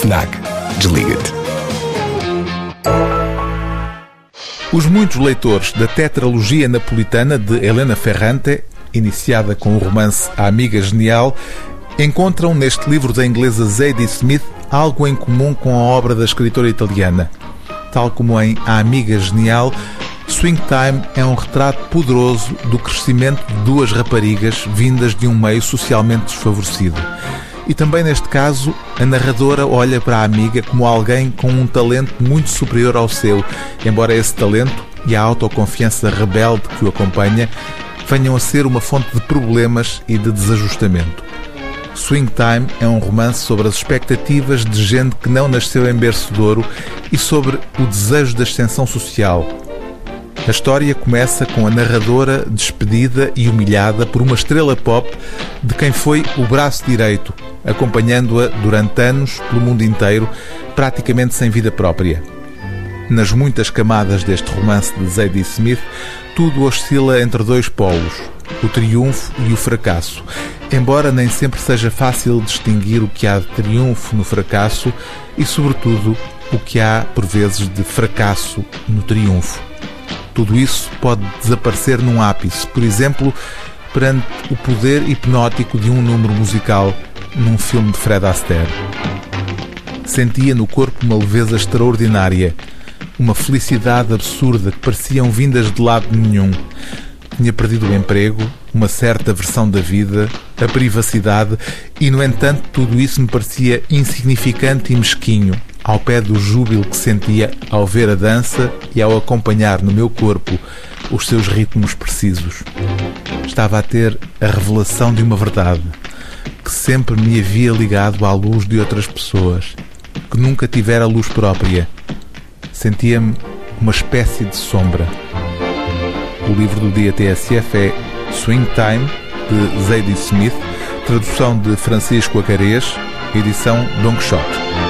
FNAC. Desliga-te. Os muitos leitores da tetralogia napolitana de Helena Ferrante, iniciada com o romance A Amiga Genial, encontram neste livro da inglesa Zadie Smith algo em comum com a obra da escritora italiana. Tal como em A Amiga Genial, Swing Time é um retrato poderoso do crescimento de duas raparigas vindas de um meio socialmente desfavorecido. E também neste caso, a narradora olha para a amiga como alguém com um talento muito superior ao seu, embora esse talento e a autoconfiança rebelde que o acompanha venham a ser uma fonte de problemas e de desajustamento. Swing Time é um romance sobre as expectativas de gente que não nasceu em berço de ouro e sobre o desejo de ascensão social. A história começa com a narradora despedida e humilhada por uma estrela pop de quem foi o braço direito, acompanhando-a durante anos pelo mundo inteiro, praticamente sem vida própria. Nas muitas camadas deste romance de Zadie Smith, tudo oscila entre dois polos, o triunfo e o fracasso, embora nem sempre seja fácil distinguir o que há de triunfo no fracasso e, sobretudo, o que há, por vezes, de fracasso no triunfo. Tudo isso pode desaparecer num ápice, por exemplo, perante o poder hipnótico de um número musical num filme de Fred Astaire. Sentia no corpo uma leveza extraordinária, uma felicidade absurda que pareciam vindas de lado nenhum. Tinha perdido o emprego, uma certa versão da vida, a privacidade e, no entanto, tudo isso me parecia insignificante e mesquinho, ao pé do júbilo que sentia ao ver a dança e ao acompanhar no meu corpo os seus ritmos precisos. Estava a ter a revelação de uma verdade que sempre me havia ligado à luz de outras pessoas, que nunca tivera luz própria. Sentia-me uma espécie de sombra. O livro do dia TSF é Swing Time, de Zadie Smith, tradução de Francisco Acarês, edição Don Quixote.